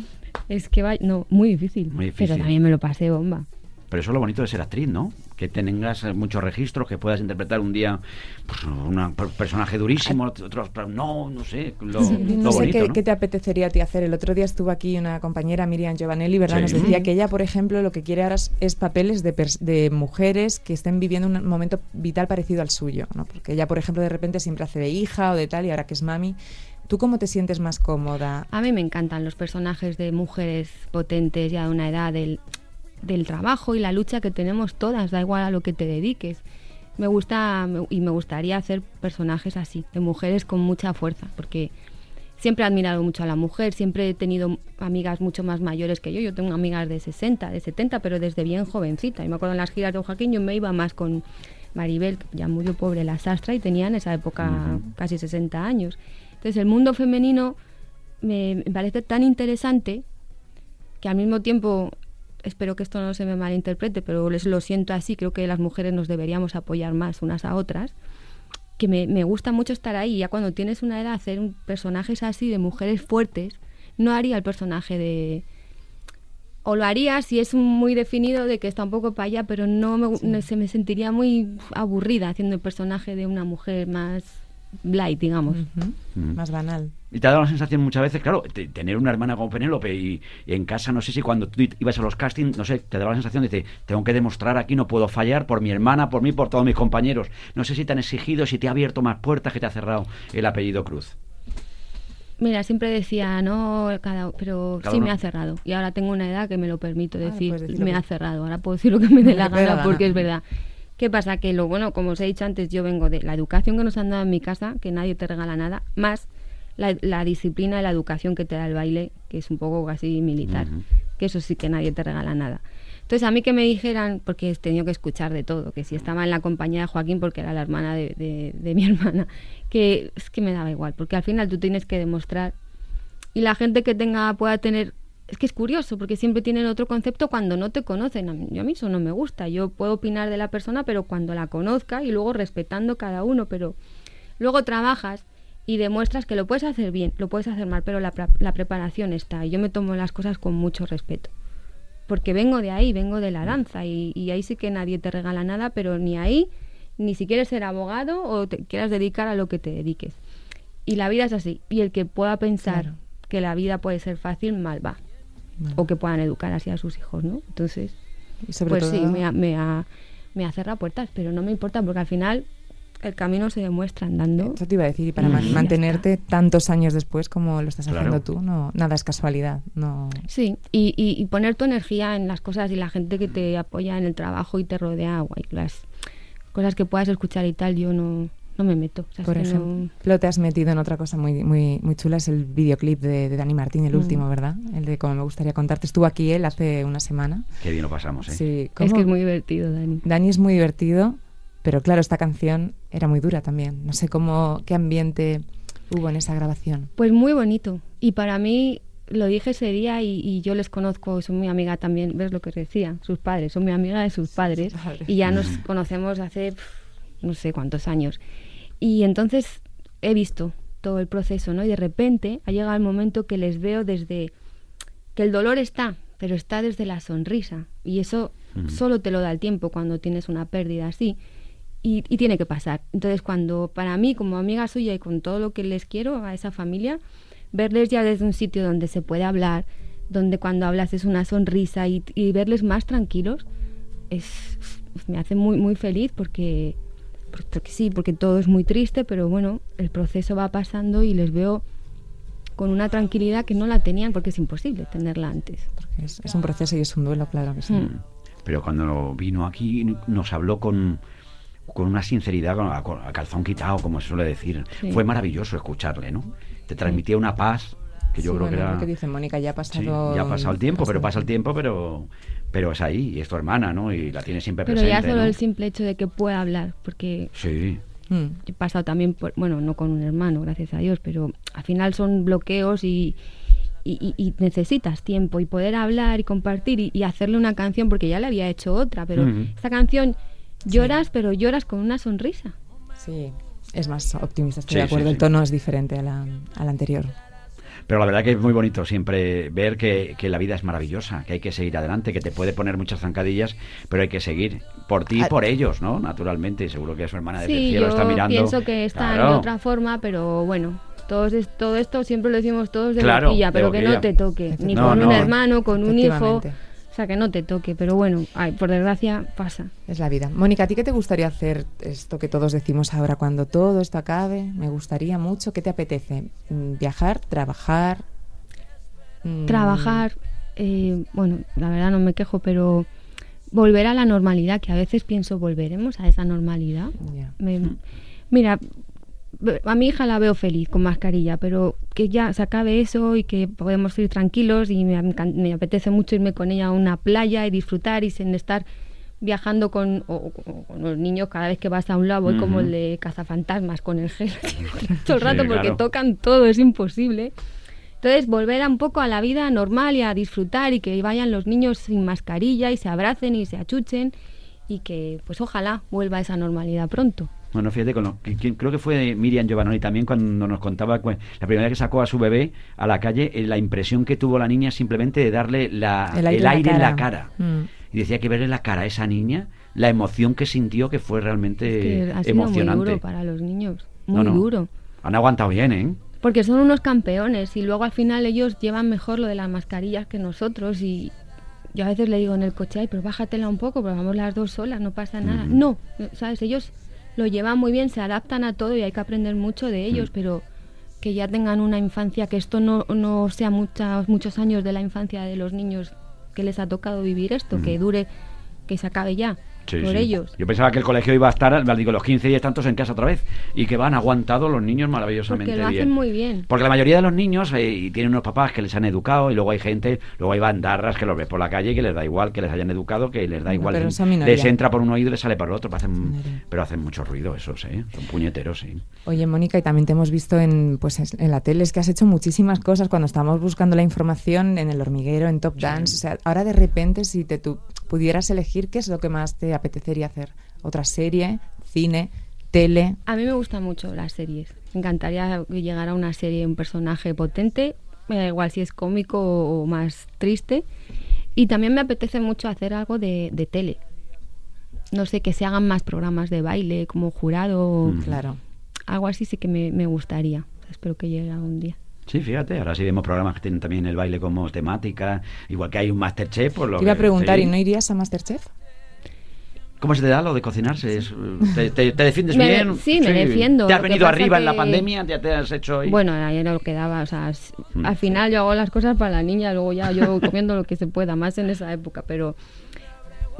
Speaker 3: es que va, no, muy difícil,
Speaker 1: Muy difícil.
Speaker 3: pero también me lo pasé bomba.
Speaker 1: Pero eso es lo bonito de ser actriz, ¿no? Que tengas muchos registros, que puedas interpretar un día pues, un personaje durísimo, otro, no, no sé, lo,
Speaker 2: Sí,
Speaker 1: lo
Speaker 2: no sé
Speaker 1: bonito,
Speaker 2: qué,
Speaker 1: ¿no?
Speaker 2: qué te apetecería a ti hacer. El otro día estuvo aquí una compañera, Miriam Giovanelli, ¿verdad?
Speaker 1: Sí.
Speaker 2: Nos decía que ella, por ejemplo, lo que quiere ahora es, es papeles de, pers- de mujeres que estén viviendo un momento vital parecido al suyo, ¿no? Porque ella, por ejemplo, de repente siempre hace de hija o de tal y ahora que es mami. ¿Tú cómo te sientes más cómoda?
Speaker 3: A mí me encantan los personajes de mujeres potentes ya de una edad del, del trabajo y la lucha que tenemos todas, da igual a lo que te dediques. Me gusta y me gustaría hacer personajes así, de mujeres con mucha fuerza, porque siempre he admirado mucho a la mujer, siempre he tenido amigas mucho más mayores que yo. Yo tengo amigas de 60, de 70, pero desde bien jovencita. Y me acuerdo en las giras de Joaquín yo me iba más con Maribel, que ya murió pobre, la sastra, y tenía en esa época casi 60 años. Entonces el mundo femenino me, me parece tan interesante que al mismo tiempo, espero que esto no se me malinterprete, pero les lo siento así, creo que las mujeres nos deberíamos apoyar más unas a otras, que me, me gusta mucho estar ahí. Ya cuando tienes una edad, hacer un- personajes así de mujeres fuertes, no haría el personaje de... O lo haría si es muy definido de que está un poco para allá, pero no me, no- se me sentiría muy aburrida haciendo el personaje de una mujer más light, digamos.
Speaker 1: Mm.
Speaker 2: Más banal.
Speaker 1: Y te ha dado la sensación muchas veces, claro, te- tener una hermana como Penélope y, y en casa, no sé si cuando tú ibas a los castings, no sé, te daba la sensación de que tengo que demostrar aquí, no puedo fallar por mi hermana, por mí, por todos mis compañeros. No sé si te han exigido, si te ha abierto más puertas que te ha cerrado el apellido Cruz.
Speaker 3: Mira, siempre decía, no, cada, pero
Speaker 1: Cada
Speaker 3: sí
Speaker 1: uno.
Speaker 3: me ha cerrado. Y ahora tengo una edad que me lo permito
Speaker 2: Ahora
Speaker 3: decir, me
Speaker 2: que-
Speaker 3: ha cerrado. Ahora puedo decir lo que me dé la gana, porque es verdad. ¿Qué pasa? Que lo bueno, como os he dicho antes, yo vengo de la educación que nos han dado en mi casa, que nadie te regala nada, más la, la disciplina y la educación que te da el baile, que es un poco casi militar, que eso sí que nadie te regala nada. Entonces a mí que me dijeran, porque he tenido que escuchar de todo, que si estaba en la compañía de Joaquín porque era la hermana de, de- de mi hermana, que es que me daba igual, porque al final tú tienes que demostrar y la gente que tenga pueda tener es que es curioso porque siempre tienen otro concepto cuando no te conocen a mí, yo a mí eso no me gusta yo puedo opinar de la persona pero cuando la conozca y luego respetando cada uno pero luego trabajas y demuestras que lo puedes hacer bien lo puedes hacer mal pero la, preparación está y yo me tomo las cosas con mucho respeto porque vengo de ahí vengo de la danza y, y ahí sí que nadie te regala nada pero ni ahí ni si quieres ser abogado o te quieras dedicar a lo que te dediques y la vida es así. Y el que pueda pensar
Speaker 2: Claro.
Speaker 3: que la vida puede ser fácil, mal va. O que puedan educar así a sus hijos, ¿no? Entonces,
Speaker 2: Y sobre
Speaker 3: pues
Speaker 2: todo,
Speaker 3: sí, me ha, me, ha, me ha cerrado puertas, pero no me importa porque al final el camino se demuestra andando.
Speaker 2: Eso te iba a decir, y para
Speaker 3: Y
Speaker 2: man-
Speaker 3: ya
Speaker 2: mantenerte tantos años después como lo estás
Speaker 1: Claro.
Speaker 2: haciendo tú, no, nada es casualidad. No.
Speaker 3: Sí, y, y, y poner tu energía en las cosas y la gente que te apoya en el trabajo y te rodea, guay, las cosas que puedas escuchar y tal, yo no, no me meto. O sea, es
Speaker 2: Por
Speaker 3: no-
Speaker 2: ejemplo, lo te has metido en otra cosa muy, muy, muy chula, es el videoclip de, de Dani Martín, el
Speaker 3: Mm.
Speaker 2: último, ¿verdad? El de Como me gustaría contarte. Estuvo aquí él hace una semana.
Speaker 1: Qué bien lo pasamos, ¿eh?
Speaker 2: Sí,
Speaker 3: es
Speaker 2: ¿cómo?
Speaker 3: que es muy divertido, Dani.
Speaker 2: Dani es muy divertido, pero claro, esta canción era muy dura también. No sé cómo, qué ambiente hubo en esa grabación.
Speaker 3: Pues muy bonito. Y para mí, lo dije ese día y, y yo les conozco, soy muy amiga también, ves lo que decía, sus padres, son muy amiga de sus padres
Speaker 2: padres.
Speaker 3: y ya nos conocemos hace no sé cuántos años. Y entonces he visto todo el proceso, ¿no? Y de repente ha llegado el momento que les veo desde que el dolor está, pero está desde la sonrisa. Y eso
Speaker 1: Ujú.
Speaker 3: solo te lo da el tiempo cuando tienes una pérdida así. Y, y tiene que pasar. Entonces, cuando para mí, como amiga suya y con todo lo que les quiero a esa familia, verles ya desde un sitio donde se puede hablar, donde cuando hablas es una sonrisa y, y verles más tranquilos, es, me hace muy, muy feliz porque, porque sí, porque todo es muy triste, pero bueno, el proceso va pasando y les veo con una tranquilidad que no la tenían porque es imposible tenerla antes.
Speaker 2: Porque es, es un proceso y es un duelo, claro que sí.
Speaker 3: Mm.
Speaker 1: Pero cuando vino aquí nos habló con, con una sinceridad, con- a, con- a calzón quitado, como se suele decir.
Speaker 3: Sí.
Speaker 1: Fue maravilloso escucharle, ¿no? Te transmitía una paz que yo
Speaker 2: Sí,
Speaker 1: creo
Speaker 2: bueno,
Speaker 1: que era...
Speaker 2: lo que dice Mónica, ya ha
Speaker 1: Sí,
Speaker 2: pasado...
Speaker 1: ya ha pasado el tiempo, pero pasa el tiempo, pero pero es ahí, y es tu hermana, ¿no? Y la tiene siempre
Speaker 3: Pero
Speaker 1: presente,
Speaker 3: ya solo
Speaker 1: ¿no?
Speaker 3: el simple hecho de que pueda hablar, porque
Speaker 1: Sí,
Speaker 2: Mm.
Speaker 3: he pasado también por, bueno, no con un hermano, gracias a Dios, pero al final son bloqueos y, y, necesitas tiempo y poder hablar y compartir y, y hacerle una canción, porque ya le había hecho otra, pero
Speaker 1: Ujú.
Speaker 3: esta canción lloras, pero lloras con una sonrisa.
Speaker 2: Sí, es más optimista, estoy
Speaker 1: Sí,
Speaker 2: de acuerdo.
Speaker 1: sí,
Speaker 2: El tono es diferente a la, a la anterior.
Speaker 1: Pero la verdad que es muy bonito siempre ver que, que la vida es maravillosa, que hay que seguir adelante, que te puede poner muchas zancadillas, pero hay que seguir por ti y
Speaker 2: Ah.
Speaker 1: por ellos, ¿no? Naturalmente, y seguro que su hermana desde el
Speaker 3: Sí,
Speaker 1: cielo
Speaker 3: yo
Speaker 1: está mirando.
Speaker 3: pienso que está
Speaker 1: Claro.
Speaker 3: de otra forma, pero bueno, todos es- todo esto siempre lo decimos todos de
Speaker 1: Claro,
Speaker 3: boquilla,
Speaker 1: de
Speaker 3: pero que no te toque, ni
Speaker 1: No,
Speaker 3: con un
Speaker 1: no.
Speaker 3: hermano, con un hijo, sea, que no te toque, pero bueno, ay, por desgracia pasa.
Speaker 2: Es la vida. Mónica, ¿a ti qué te gustaría hacer esto que todos decimos ahora cuando todo esto acabe? Me gustaría mucho. ¿Qué te apetece? Mm, ¿Viajar? ¿Trabajar? Mm,
Speaker 3: Trabajar, eh, bueno, la verdad no me quejo, pero volver a la normalidad, que a veces pienso, ¿volveremos a esa normalidad? Me- mira, a mi hija la veo feliz con mascarilla, pero que ya se acabe eso y que podemos ir tranquilos y me, me apetece mucho irme con ella a una playa y disfrutar y sin estar viajando con, o- o- con los niños cada vez que vas a un lado, voy como el de cazafantasmas con el gel todo el
Speaker 1: Sí,
Speaker 3: rato porque
Speaker 1: claro.
Speaker 3: tocan todo, es imposible. Entonces, volver a un poco a la vida normal y a disfrutar y que vayan los niños sin mascarilla y se abracen y se achuchen y que, pues ojalá vuelva esa normalidad pronto.
Speaker 1: Bueno, fíjate, con lo, creo que fue Miriam Giovanni también cuando nos contaba la primera vez que sacó a su bebé a la calle, eh, la impresión que tuvo la niña simplemente de darle la- el aire, en la cara.
Speaker 2: Mm.
Speaker 1: Y decía que verle la cara a esa niña, la emoción que sintió que fue realmente
Speaker 3: que ha sido
Speaker 1: emocionante.
Speaker 3: muy duro para los niños, muy
Speaker 1: no.
Speaker 3: duro.
Speaker 1: Han aguantado bien, ¿eh?
Speaker 3: Porque son unos campeones y luego al final ellos llevan mejor lo de las mascarillas que nosotros y yo a veces le digo en el coche, ay, pero bájatela un poco, pero vamos las dos solas, no pasa nada. No, ¿sabes? Ellos lo llevan muy bien, se adaptan a todo y hay que aprender mucho de ellos,
Speaker 1: Mm.
Speaker 3: pero que ya tengan una infancia, que esto no, no sea muchos, muchos años de la infancia de los niños que les ha tocado vivir esto, que dure, que se acabe ya
Speaker 1: Sí,
Speaker 3: por
Speaker 1: sí.
Speaker 3: ellos.
Speaker 1: Yo pensaba que el colegio iba a estar, digo, los 15 y tantos en casa otra vez. Y que van aguantado los niños maravillosamente
Speaker 3: Porque lo
Speaker 1: bien.
Speaker 3: hacen muy bien.
Speaker 1: Porque la mayoría de los niños eh, y tienen unos papás que les han educado y luego hay gente, luego hay bandarras que los ves por la calle y que les da igual que les hayan educado, que les da igual.
Speaker 2: pero
Speaker 1: les- entra por un oído y les sale por el otro, pero hacen, pero hacen mucho ruido esos, ¿eh? Son puñeteros, sí.
Speaker 2: Oye, Mónica, y también te hemos visto en, pues, es- en la tele, es que has hecho muchísimas cosas cuando estábamos buscando la información en El Hormiguero, en Top Dance. O sea, ahora de repente, si te tú pudieras elegir, ¿qué es lo que más te apetecería hacer? ¿Otra serie? ¿Cine? ¿Tele?
Speaker 3: A mí me gustan mucho las series. Me encantaría que llegara una serie, un personaje potente, me da igual si es cómico o, más triste. Y también me apetece mucho hacer algo de, de tele. No sé, que se hagan más programas de baile como jurado,
Speaker 1: Mm.
Speaker 2: Claro.
Speaker 3: algo así sí que me, me gustaría. Espero que llegue algún día.
Speaker 1: Sí, fíjate, ahora sí vemos programas que tienen también el baile como temática, igual que hay un Masterchef, por lo
Speaker 2: Te iba a preguntar,
Speaker 1: sí.
Speaker 2: ¿y no irías a Masterchef?
Speaker 1: ¿Cómo se te da lo de cocinarse? ¿Te, te- te defiendes
Speaker 3: Me-
Speaker 1: bien?
Speaker 3: sí, me defiendo.
Speaker 1: ¿Te has venido arriba en la pandemia? ¿Ya te has hecho ahí?
Speaker 3: Bueno, ahí era lo que daba. O sea, s-
Speaker 1: Mm.
Speaker 3: al final yo hago las cosas para la niña, luego ya yo comiendo lo que se pueda, más en esa época. Pero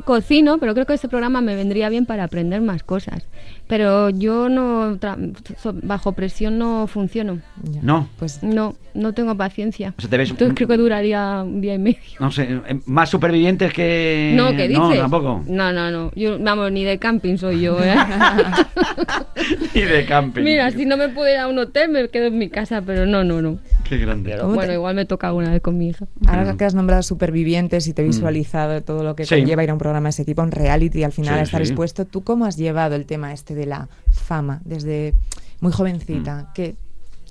Speaker 3: cocino, pero creo que este programa me vendría bien para aprender más cosas. Pero yo no, tra- so- bajo presión no funciono.
Speaker 2: Ya.
Speaker 1: No.
Speaker 2: Pues
Speaker 3: No, no tengo paciencia.
Speaker 1: O sea, te ves-
Speaker 3: Entonces creo que duraría un día y medio.
Speaker 1: No sé, eh, más supervivientes que...
Speaker 3: no, ¿qué dices?
Speaker 1: No, tampoco.
Speaker 3: No, no, no. Yo, vamos, ni de camping soy yo, ¿eh?
Speaker 1: Ni de camping.
Speaker 3: Mira, si no me puedo ir a un hotel, me quedo en mi casa, pero no, no, no.
Speaker 1: Qué grande.
Speaker 3: Pero
Speaker 2: ¿Cómo
Speaker 3: bueno,
Speaker 2: te-
Speaker 3: igual me toca alguna vez con mi hija.
Speaker 2: Ahora que has nombrado supervivientes y te he visualizado todo lo que
Speaker 1: Sí.
Speaker 2: conlleva ir a un programa de ese tipo, un reality, y al final
Speaker 1: Sí,
Speaker 2: estar
Speaker 1: sí.
Speaker 2: expuesto, ¿tú cómo has llevado el tema este de la fama desde muy jovencita? ¿Qué,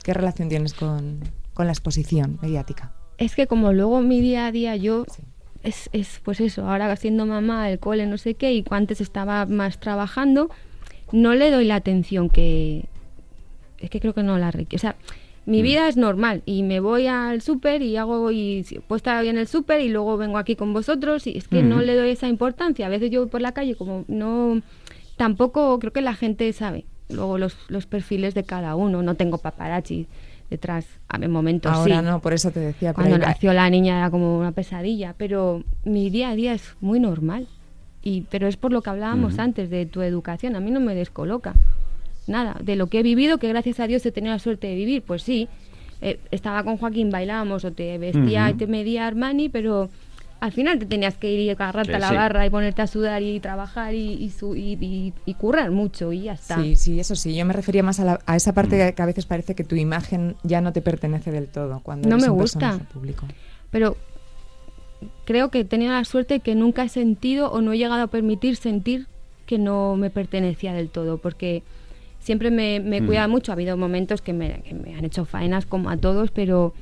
Speaker 2: qué relación tienes con, con la exposición mediática?
Speaker 3: Es que como luego mi día a día yo
Speaker 2: Sí.
Speaker 3: es, es pues eso, ahora siendo mamá, el cole, no sé qué, y cuando antes estaba más trabajando, no le doy la atención que... Es que creo que no la requiero. O sea, mi vida es normal y me voy al súper y hago y puedo estar bien en el súper y luego vengo aquí con vosotros y es que no le doy esa importancia. A veces yo voy por la calle como no... Tampoco creo que la gente sabe luego los, los perfiles de cada uno. No tengo paparazzi detrás. A mi momento
Speaker 2: Ahora
Speaker 3: sí.
Speaker 2: no, por eso te decía.
Speaker 3: Cuando nació la niña era como una pesadilla, pero mi día a día es muy normal. Y, pero es por lo que hablábamos antes de tu educación, a mí no me descoloca. Nada, de lo que he vivido, que gracias a Dios he tenido la suerte de vivir, pues sí, eh, estaba con Joaquín, bailábamos o te vestía y te medía Armani, pero al final te tenías que ir y agarrarte a la
Speaker 1: sí.
Speaker 3: barra y ponerte a sudar y trabajar y, y, su- y- y- y currar mucho y ya está.
Speaker 2: Sí, sí, eso sí. Yo me refería más a, la- a esa parte
Speaker 1: Mm.
Speaker 2: que, que a veces parece que tu imagen ya no te pertenece del todo cuando
Speaker 3: No
Speaker 2: eres
Speaker 3: me
Speaker 2: un
Speaker 3: gusta.
Speaker 2: público.
Speaker 3: pero creo que he tenido la suerte que nunca he sentido o no he llegado a permitir sentir que no me pertenecía del todo, porque siempre me, me
Speaker 1: Mm.
Speaker 3: cuida mucho. Ha habido momentos que me, que me han hecho faenas como a todos, pero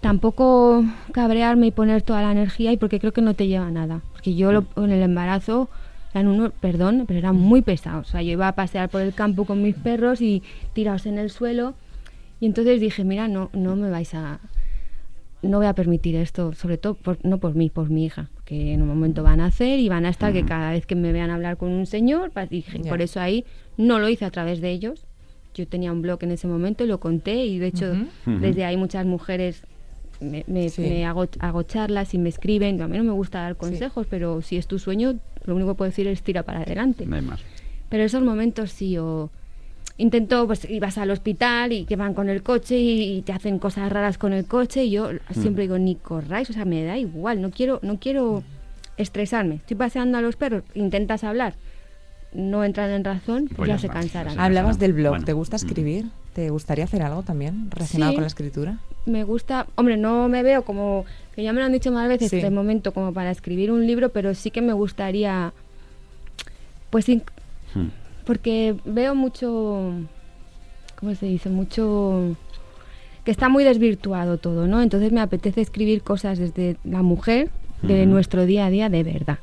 Speaker 3: tampoco cabrearme y poner toda la energía y porque creo que no te lleva a nada. Porque yo lo- en el embarazo eran unos, perdón, pero eran muy pesados. O sea, yo iba a pasear por el campo con mis perros y tirados en el suelo. Y entonces dije, mira, no, no me vais a, no voy a permitir esto, sobre todo por- no por mí, por mi hija, que en un momento van a hacer y van a estar que cada vez que me vean hablar con un señor, dije, por eso ahí no lo hice a través de ellos. Yo tenía un blog en ese momento y lo conté y de hecho desde ahí muchas mujeres me, me-
Speaker 2: Sí.
Speaker 3: me hago, hago charlas y me escriben. A mí no me gusta dar consejos, pero si es tu sueño, lo único que puedo decir es tira para adelante.
Speaker 1: No hay más.
Speaker 3: Pero esos momentos sí, o intento, pues ibas al hospital y que van con el coche y, y te hacen cosas raras con el coche y yo siempre digo, ni corráis, o sea, me da igual, no quiero, no quiero estresarme. Estoy paseando a los perros, intentas hablar, no entran en razón, pues, ya
Speaker 1: ya
Speaker 3: se cansarán.
Speaker 1: ya
Speaker 2: Hablabas del blog.
Speaker 1: Bueno.
Speaker 2: ¿Te gusta escribir? ¿Te gustaría hacer algo también relacionado
Speaker 3: Sí.
Speaker 2: con la escritura?
Speaker 3: Me gusta, hombre, no me veo como, que ya me lo han dicho más veces
Speaker 2: Sí.
Speaker 3: de momento como para escribir un libro, pero sí que me gustaría, pues
Speaker 1: Hmm.
Speaker 3: Porque veo mucho, ¿cómo se dice? Mucho que está muy desvirtuado todo, ¿no? Entonces me apetece escribir cosas desde la mujer, de nuestro día a día, de verdad.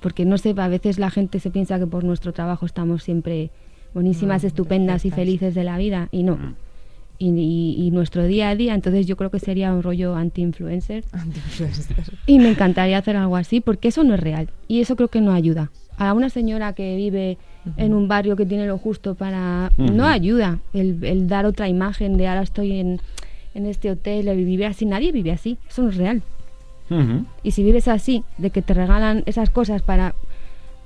Speaker 3: Porque no sé, a veces la gente se piensa que por nuestro trabajo estamos siempre buenísimas,
Speaker 2: No,
Speaker 3: estupendas y felices de la vida, y no.
Speaker 1: Mm.
Speaker 3: Y, y- y nuestro día a día, entonces yo creo que sería un rollo anti-influencer.
Speaker 2: Anti-influencer.
Speaker 3: Y me encantaría hacer algo así porque eso no es real y eso creo que no ayuda. A una señora que vive en un barrio que tiene lo justo para... No ayuda el, el dar otra imagen de ahora estoy en, en este hotel, el vivir así. Nadie vive así, eso no es real. Y si vives así, de que te regalan esas cosas para...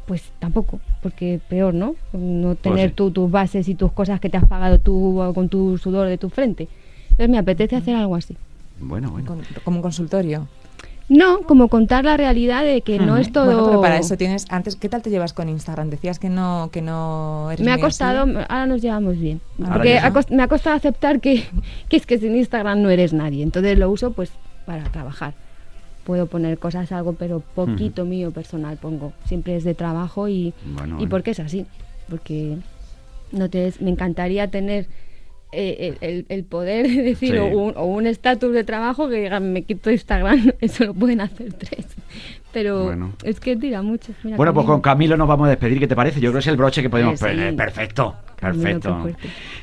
Speaker 3: Pues tampoco, porque peor, ¿no? No tener
Speaker 1: sí.
Speaker 3: tú tus bases y tus cosas que te has pagado tú o con tu sudor de tu frente. Entonces me apetece hacer algo así.
Speaker 1: Bueno, bueno.
Speaker 2: Con- como un consultorio.
Speaker 3: No, como contar la realidad de que no es todo...
Speaker 2: Bueno, pero para eso tienes antes ¿qué tal te llevas con Instagram? Decías que no que no eres
Speaker 3: Me ha
Speaker 2: así.
Speaker 3: costado, ahora nos llevamos bien.
Speaker 2: Ahora
Speaker 3: Porque ha cost- me ha costado aceptar que, que es que sin Instagram no eres nadie. Entonces lo uso pues para trabajar. Puedo poner cosas, algo, pero poquito mío personal pongo. Siempre es de trabajo y,
Speaker 1: Bueno,
Speaker 3: y
Speaker 1: bueno.
Speaker 3: porque es así. Porque no te, me encantaría tener eh, el, poder de decir
Speaker 1: Sí.
Speaker 3: o un- estatus de trabajo que digan me quito Instagram. Eso lo pueden hacer tres. Pero
Speaker 1: Bueno.
Speaker 3: es que tira mucho. Mira,
Speaker 1: Bueno, pues con Camilo nos vamos a despedir. ¿Qué te parece? Yo creo que es el broche que podemos.
Speaker 3: Sí.
Speaker 1: Eh, Perfecto, perfecto.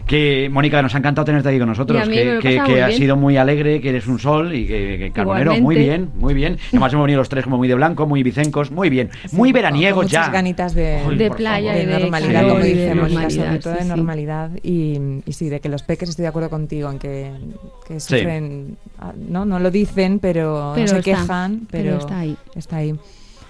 Speaker 1: Que Mónica, nos ha encantado tenerte aquí con nosotros. Que que, que has sido muy alegre, que eres un sol y que, que Carbonero, muy bien, muy bien. Además hemos venido los tres como muy de blanco, muy vicencos, muy bien, muy veraniegos
Speaker 2: con
Speaker 1: ya.
Speaker 2: muchas ganitas de,
Speaker 1: Uy,
Speaker 3: De
Speaker 1: por
Speaker 3: playa
Speaker 1: favor.
Speaker 3: y
Speaker 2: de
Speaker 3: de
Speaker 2: normalidad, como dice Mónica, sobre todo
Speaker 3: sí,
Speaker 2: de
Speaker 3: sí.
Speaker 2: normalidad y, y sí, de que los peques estoy de acuerdo contigo en que, que
Speaker 1: Sí.
Speaker 2: sufren, ah, no, no lo dicen, pero,
Speaker 3: Pero
Speaker 2: no se
Speaker 3: está,
Speaker 2: quejan, pero,
Speaker 3: pero está ahí.
Speaker 2: está ahí.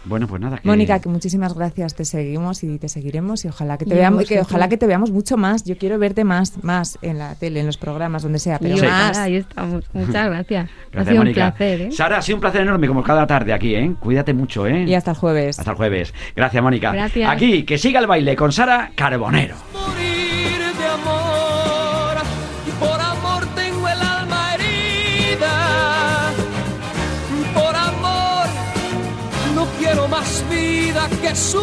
Speaker 1: Bueno, pues nada. que-
Speaker 2: Mónica, que muchísimas gracias, te seguimos y te seguiremos y ojalá que te
Speaker 3: Y
Speaker 2: veamos, que ojalá que te veamos mucho más. Yo quiero verte más, más en la tele, en los programas, donde sea, pero
Speaker 3: Y
Speaker 2: más.
Speaker 3: ojalá, ahí estamos. Muchas gracias.
Speaker 1: Gracias,
Speaker 3: ha sido
Speaker 1: Mónica.
Speaker 3: un placer, ¿eh?
Speaker 1: Sara, ha sido un placer enorme, como cada tarde aquí, ¿eh? Cuídate mucho, ¿eh?
Speaker 2: Y hasta el jueves.
Speaker 1: Hasta el jueves. Gracias, Mónica.
Speaker 3: Gracias.
Speaker 1: Aquí, que siga el baile con Sara Carbonero.
Speaker 4: Vida que su